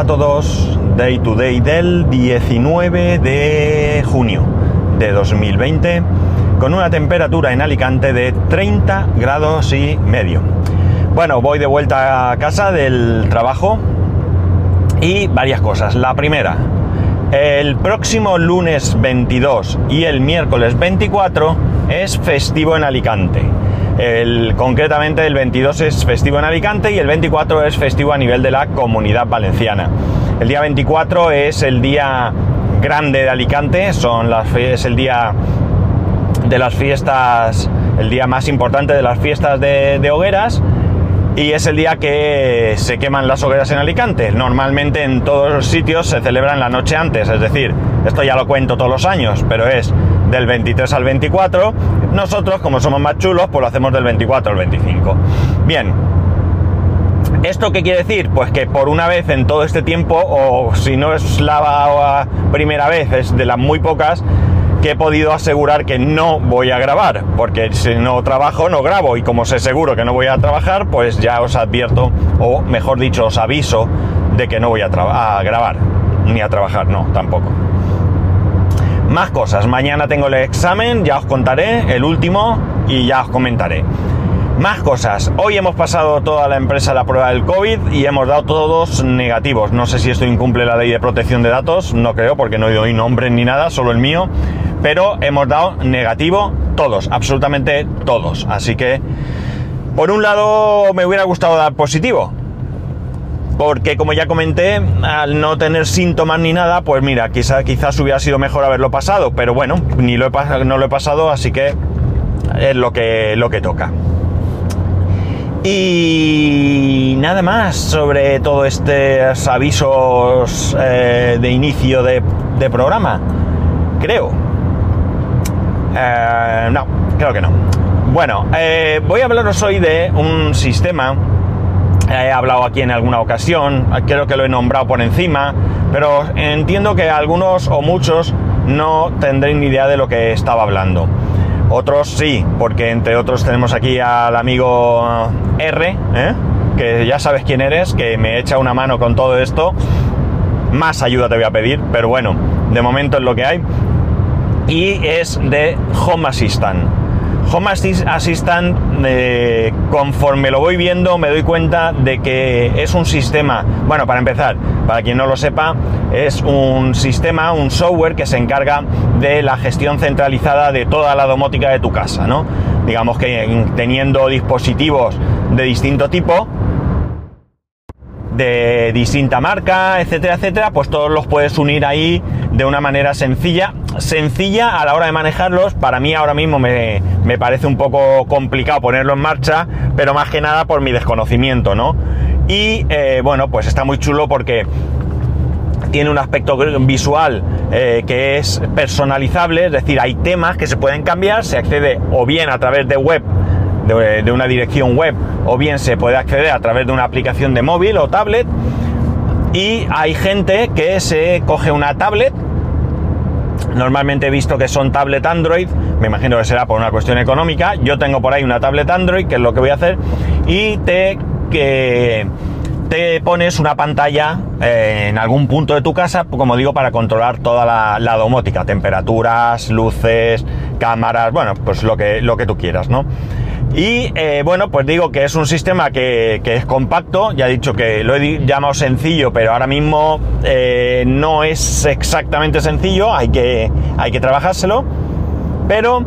A todos, Day to Day del 19 de junio de 2020, con una temperatura en Alicante de 30 grados y medio. Bueno, voy de vuelta a casa del trabajo y varias cosas. La primera, el próximo lunes 22 y el miércoles 24 es festivo en Alicante. El, concretamente el 22 es festivo en Alicante y el 24 es festivo a nivel de la comunidad valenciana. El día 24 es el día grande de Alicante, son las, es el día de las fiestas, el día más importante de las fiestas de, de hogueras y es el día que se queman las hogueras en Alicante. Normalmente en todos los sitios se celebran la noche antes, es decir, esto ya lo cuento todos los años, pero es del 23 al 24. Nosotros, como somos más chulos, pues lo hacemos del 24 al 25. Bien. ¿Esto qué quiere decir? Pues que por una vez en todo este tiempo, o si no es la primera vez, es de las muy pocas, que he podido asegurar que no voy a grabar, porque si no trabajo no grabo y como sé seguro que no voy a trabajar, pues ya os advierto, o mejor dicho, os aviso de que no voy a, a grabar, ni a trabajar, no, tampoco. Más cosas, mañana tengo el examen, ya os contaré, el último, y ya os comentaré. Más cosas, hoy hemos pasado toda la empresa la prueba del COVID y hemos dado todos negativos. No sé si esto incumple la ley de protección de datos, no creo porque no doy nombre ni nada, solo el mío, pero hemos dado negativo todos, absolutamente todos. Así que, por un lado, me hubiera gustado dar positivo, porque como ya comenté, al no tener síntomas ni nada, pues mira, quizá, quizás hubiera sido mejor haberlo pasado, pero bueno, ni lo he, no lo he pasado, así que es lo que, toca. Y nada más sobre todos estos avisos eh, de inicio de, programa. Creo. Eh, no, creo que no. Bueno, eh, voy a hablaros hoy de un sistema he hablado aquí en alguna ocasión, creo que lo he nombrado por encima, pero entiendo que algunos o muchos no tendréis ni idea de lo que estaba hablando. Otros sí, porque entre otros tenemos aquí al amigo R, ¿eh? que ya sabes quién eres, que me echa una mano con todo esto. Más ayuda te voy a pedir, pero bueno, de momento es lo que hay. Y es de Home Assistant. Home Assistant, eh, conforme lo voy viendo, me doy cuenta de que es un sistema, bueno, para empezar, para quien no lo sepa, es un sistema, un software que se encarga de la gestión centralizada de toda la domótica de tu casa, ¿no? Digamos que teniendo dispositivos de distinto tipo, de distinta marca, etcétera, etcétera, pues todos los puedes unir ahí de una manera sencilla. Sencilla a la hora de manejarlos, para mí ahora mismo me, parece un poco complicado ponerlo en marcha, pero más que nada por mi desconocimiento, ¿no? Y eh, bueno, pues está muy chulo porque tiene un aspecto visual eh, que es personalizable, es decir, hay temas que se pueden cambiar, se accede o bien a través de web de, una dirección web o bien se puede acceder a través de una aplicación de móvil o tablet y hay gente que se coge una tablet Normalmente he visto que son tablet Android, me imagino que será por una cuestión económica. Yo tengo por ahí una tablet Android, que es lo que voy a hacer, y te, que, te pones una pantalla eh, en algún punto de tu casa, como digo, para controlar toda la, domótica, temperaturas, luces, cámaras, bueno, pues lo que, lo que tú quieras, ¿no? Y eh, bueno, pues digo que es un sistema que, es compacto, ya he dicho que lo he llamado sencillo, pero ahora mismo eh, no es exactamente sencillo, hay que, hay que trabajárselo, pero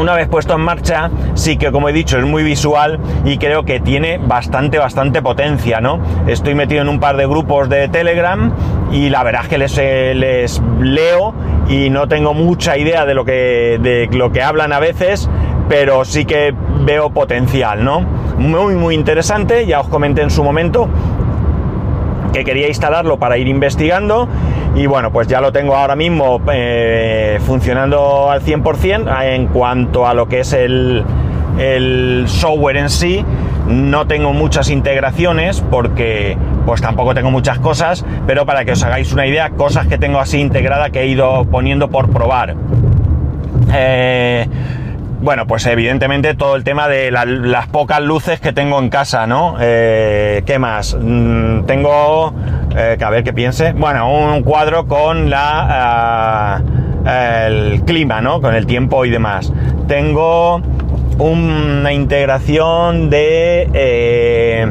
una vez puesto en marcha, sí que como he dicho es muy visual y creo que tiene bastante, bastante potencia, ¿no? Estoy metido en un par de grupos de Telegram y la verdad es que les, eh, les leo y no tengo mucha idea de lo que, de lo que hablan a veces, pero sí que veo potencial, ¿no? Muy, muy interesante, ya os comenté en su momento que quería instalarlo para ir investigando y bueno, pues ya lo tengo ahora mismo eh, funcionando al 100% en cuanto a lo que es el, software en sí. No tengo muchas integraciones porque pues tampoco tengo muchas cosas, pero para que os hagáis una idea, cosas que tengo así integrada que he ido poniendo por probar. Eh, bueno, pues evidentemente todo el tema de las pocas luces que tengo en casa, ¿no? Eh, ¿Qué más? Mm, tengo eh, que a ver qué piense. Bueno, un cuadro con la ah, el clima, ¿no? Con el tiempo y demás. Tengo una integración de eh,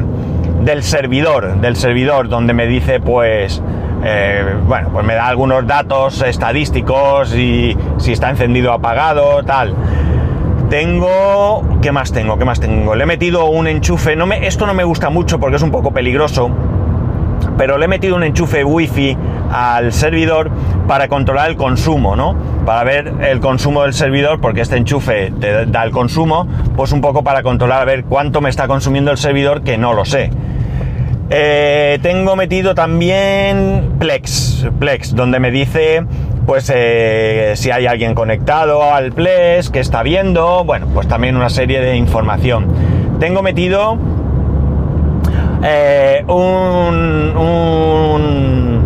del servidor, del servidor, donde me dice pues eh, bueno, pues me da algunos datos estadísticos y si está encendido o apagado, tal. Tengo. ¿Qué más tengo? ¿Qué más tengo? Le he metido un enchufe. No me, esto no me gusta mucho porque es un poco peligroso. Pero le he metido un enchufe wifi al servidor para controlar el consumo, ¿no? Para ver el consumo del servidor, porque este enchufe te da el consumo, pues un poco para controlar a ver cuánto me está consumiendo el servidor, que no lo sé. Eh, tengo metido también Plex, Plex, donde me dice pues eh, si hay alguien conectado al Plex, que está viendo, bueno, pues también una serie de información. Tengo metido eh, un, un,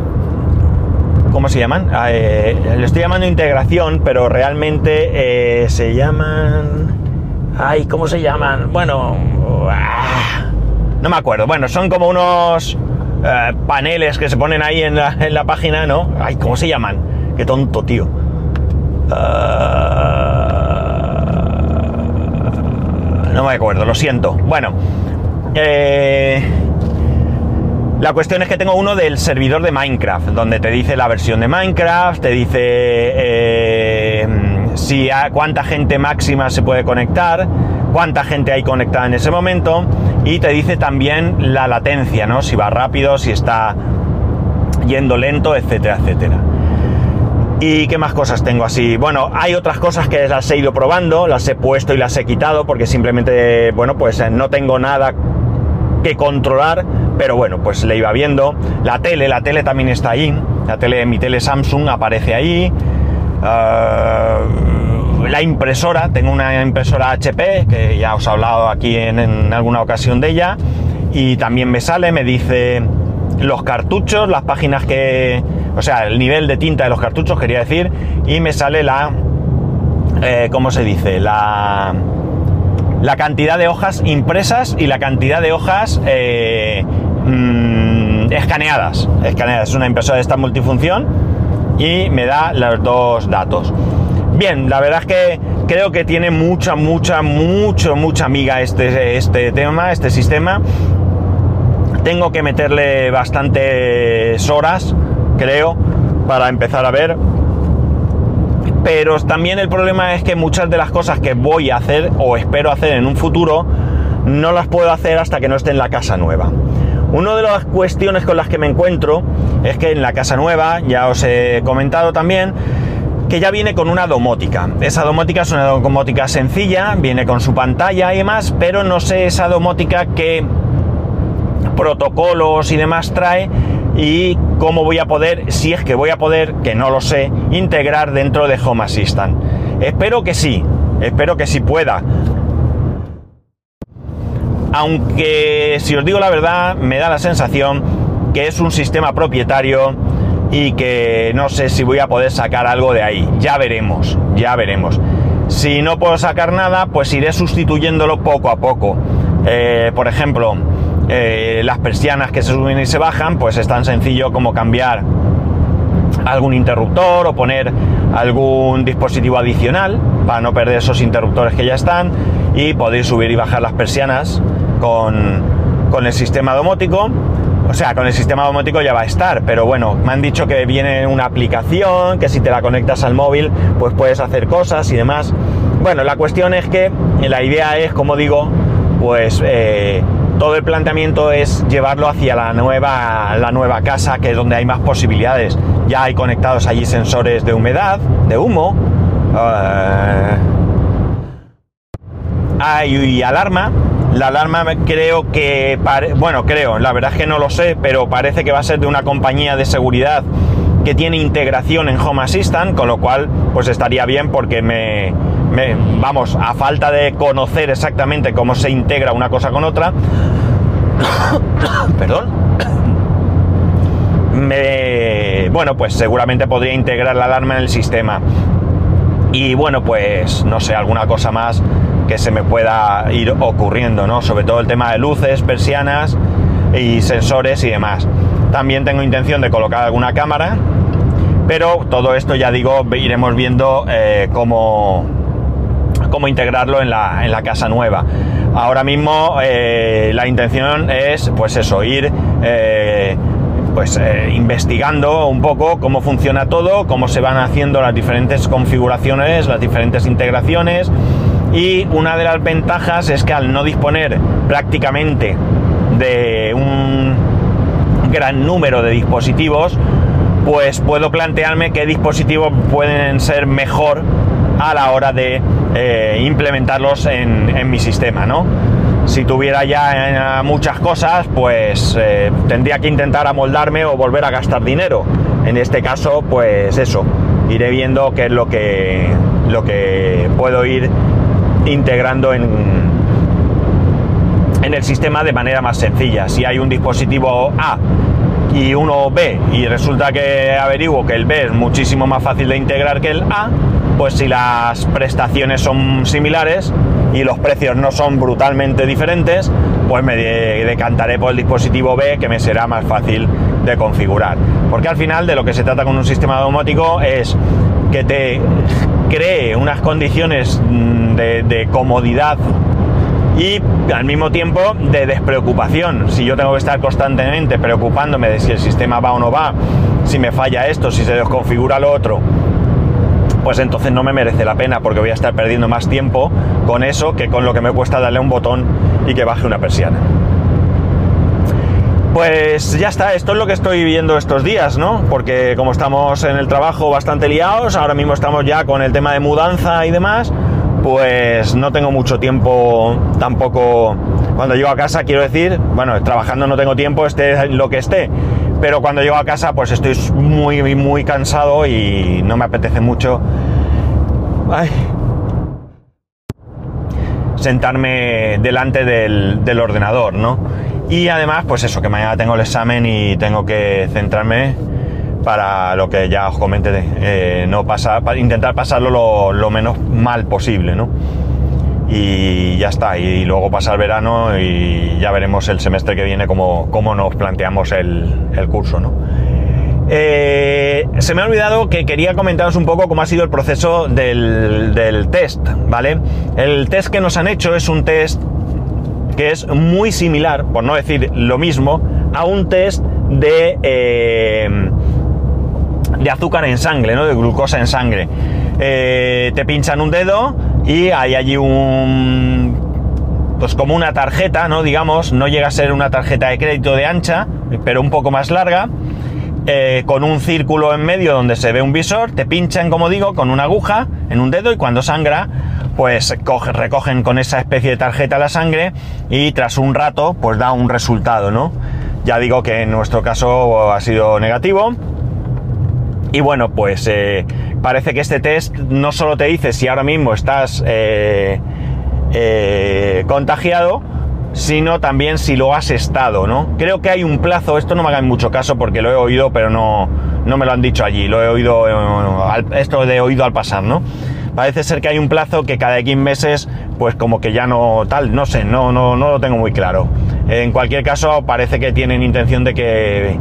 ¿Cómo se llaman? le estoy llamando integración, pero realmente se llaman... Ay, ¿cómo se llaman? Bueno... Ah, no me acuerdo. Bueno, son como unos eh, paneles que se ponen ahí en la, página, ¿no? Ay, ¿cómo se llaman? Qué tonto, tío. Eh, no me acuerdo, lo siento. Bueno, eh, la cuestión es que tengo uno del servidor de Minecraft, donde te dice la versión de Minecraft, te dice si a cuánta gente máxima se puede conectar, cuánta gente hay conectada en ese momento y te dice también la latencia, ¿no? Si va rápido, si está yendo lento, etcétera, etcétera. ¿Y qué más cosas tengo así? Bueno, hay otras cosas que las he ido probando, las he puesto y las he quitado porque simplemente, bueno, pues eh, no tengo nada que controlar, pero bueno, pues le iba viendo. La tele, la tele también está ahí. La tele, mi tele Samsung aparece ahí. Ah, la impresora, tengo una impresora HP, que ya os he hablado aquí en, alguna ocasión de ella, y también me sale, me dice los cartuchos, las páginas que, o sea, el nivel de tinta de los cartuchos, quería decir, y me sale la, eh, ¿cómo se dice? La, la cantidad de hojas impresas y la cantidad de hojas eh, mm, escaneadas. Escaneadas, es una impresora de esta multifunción y me da los dos datos. Bien, la verdad es que creo que tiene mucha, mucha, mucho, mucha amiga este, este tema, este sistema. Tengo que meterle bastantes horas, creo, para empezar a ver. Pero también el problema es que muchas de las cosas que voy a hacer o espero hacer en un futuro, no las puedo hacer hasta que no esté en la casa nueva. Una de las cuestiones con las que me encuentro es que en la casa nueva, ya os he comentado también, que ya viene con una domótica. Esa domótica es una domótica sencilla, viene con su pantalla y demás, pero no sé esa domótica qué protocolos y demás trae y cómo voy a poder, si es que voy a poder, que no lo sé, integrar dentro de Home Assistant. Espero que sí, espero que sí pueda. Aunque, si os digo la verdad, me da la sensación que es un sistema propietario y que no sé si voy a poder sacar algo de ahí. Ya veremos, ya veremos. Si no puedo sacar nada, pues iré sustituyéndolo poco a poco. Eh, por ejemplo, eh, las persianas que se suben y se bajan, pues es tan sencillo como cambiar algún interruptor o poner algún dispositivo adicional para no perder esos interruptores que ya están y podéis subir y bajar las persianas con, con el sistema domótico o sea, con el sistema domótico ya va a estar, pero bueno, me han dicho que viene una aplicación, que si te la conectas al móvil, pues puedes hacer cosas y demás. Bueno, la cuestión es que la idea es, como digo, pues eh, todo el planteamiento es llevarlo hacia la nueva, la nueva casa, que es donde hay más posibilidades. Ya hay conectados allí sensores de humedad, de humo, eh, hay alarma, la alarma creo que, bueno, creo, la verdad es que no lo sé, pero parece que va a ser de una compañía de seguridad que tiene integración en Home Assistant, con lo cual pues estaría bien porque me, vamos, a falta de conocer exactamente cómo se integra una cosa con otra, perdón, me, bueno, pues seguramente podría integrar la alarma en el sistema. Y bueno, pues no sé, alguna cosa más que se me pueda ir ocurriendo, ¿no? Sobre todo el tema de luces, persianas y sensores y demás. También tengo intención de colocar alguna cámara, pero todo esto ya digo, iremos viendo eh, cómo, cómo integrarlo en la, en la casa nueva. Ahora mismo eh, la intención es, pues eso, ir eh, pues eh, investigando un poco cómo funciona todo, cómo se van haciendo las diferentes configuraciones, las diferentes integraciones. Y una de las ventajas es que al no disponer prácticamente de un gran número de dispositivos, pues puedo plantearme qué dispositivos pueden ser mejor a la hora de eh, implementarlos en, mi sistema, ¿no? Si tuviera ya eh, muchas cosas, pues eh, tendría que intentar amoldarme o volver a gastar dinero. En este caso, pues eso, iré viendo qué es lo que, lo que puedo ir integrando en, sistema de manera más sencilla. Si hay un dispositivo A y uno B y resulta que averiguo que el B es muchísimo más fácil de integrar que el A, pues si las prestaciones son similares y los precios no son brutalmente diferentes, pues me decantaré por el dispositivo B que me será más fácil de configurar. Porque al final de lo que se trata con un sistema domótico es que te cree unas condiciones mm, de, comodidad y al mismo tiempo de despreocupación. Si yo tengo que estar constantemente preocupándome de si el sistema va o no va, si me falla esto, si se desconfigura lo otro, pues entonces no me merece la pena porque voy a estar perdiendo más tiempo con eso que con lo que me cuesta darle un botón y que baje una persiana. Pues ya está, esto es lo que estoy viendo estos días, ¿no? Porque como estamos en el trabajo bastante liados, ahora mismo estamos ya con el tema de mudanza y demás, pues no tengo mucho tiempo tampoco cuando llego a casa, quiero decir, bueno, trabajando no tengo tiempo, esté lo que esté, pero cuando llego a casa pues estoy muy, muy cansado y no me apetece mucho sentarme delante del, ordenador, ¿no? Y además, pues eso, que mañana tengo el examen y tengo que centrarme para lo que ya os comenté, eh, no pasar, para intentar pasarlo lo, menos mal posible, ¿no? y ya está. Y luego pasa el verano y ya veremos el semestre que viene cómo, cómo nos planteamos el, curso, ¿no? Eh, se me ha olvidado que quería comentaros un poco cómo ha sido el proceso del, test, ¿vale? El test que nos han hecho es un test que es muy similar, por no decir lo mismo, a un test de, eh, de azúcar en sangre, ¿no? De glucosa en sangre. Eh, te pinchan un dedo y hay allí un pues como una tarjeta, ¿no? Digamos, no llega a ser una tarjeta de crédito de ancha, pero un poco más larga, eh, con un círculo en medio donde se ve un visor, te pinchan, como digo, con una aguja en un dedo y cuando sangra, pues recogen con esa especie de tarjeta la sangre y tras un rato, pues da un resultado, ¿no? Ya digo que en nuestro caso ha sido negativo. Y bueno, pues eh, parece que este test no solo te dice si ahora mismo estás eh, eh, contagiado, sino también si lo has estado, ¿no? Creo que hay un plazo, esto no me haga mucho caso porque lo he oído, pero no, no me lo han dicho allí, lo he oído, eh, esto de oído al pasar, ¿no? Parece ser que hay un plazo que cada X meses, pues como que ya no tal, no sé, no, no, no lo tengo muy claro. En cualquier caso, parece que tienen intención de que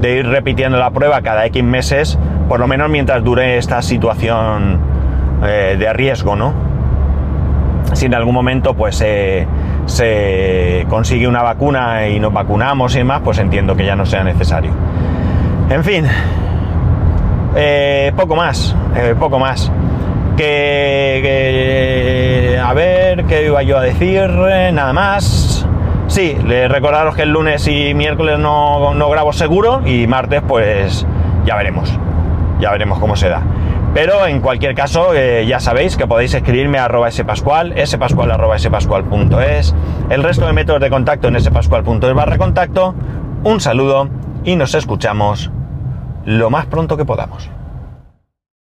de ir repitiendo la prueba cada X meses por lo menos mientras dure esta situación eh, de riesgo, ¿no? Si en algún momento pues se consigue una vacuna y nos vacunamos y demás, pues entiendo que ya no sea necesario. En fin, eh, poco más, eh, poco más. Que, a ver, ¿qué iba yo a decir? Nada más. Sí, recordaros que el lunes y miércoles no, no grabo seguro y martes pues ya veremos ya veremos cómo se da. Pero en cualquier caso, eh, ya sabéis que podéis escribirme a arroba spascual, spascual arroba el resto de métodos de contacto en spascual.es barra contacto. Un saludo y nos escuchamos lo más pronto que podamos.